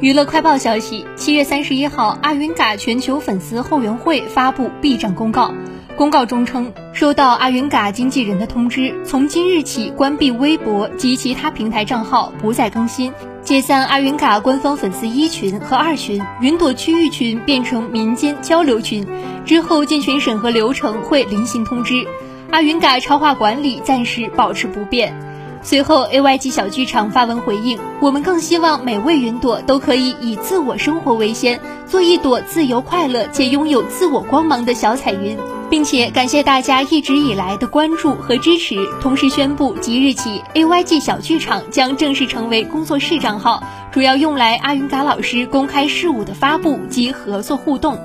娱乐快报消息：七月三十一号，阿云嘎全球粉丝后援会发布 B 站公告。公告中称，收到阿云嘎经纪人的通知，从今日起关闭微博及其他平台账号，不再更新，解散阿云嘎官方粉丝一群和二群，云朵区域群变成民间交流群。之后进群审核流程会另行通知。阿云嘎超话管理暂时保持不变。随后，AYG 小剧场发文回应：“我们更希望每位云朵都可以以自我生活为先，做一朵自由快乐且拥有自我光芒的小彩云，并且感谢大家一直以来的关注和支持。同时宣布，即日起，AYG 小剧场将正式成为工作室账号，主要用来阿云嘎老师公开事务的发布及合作互动。”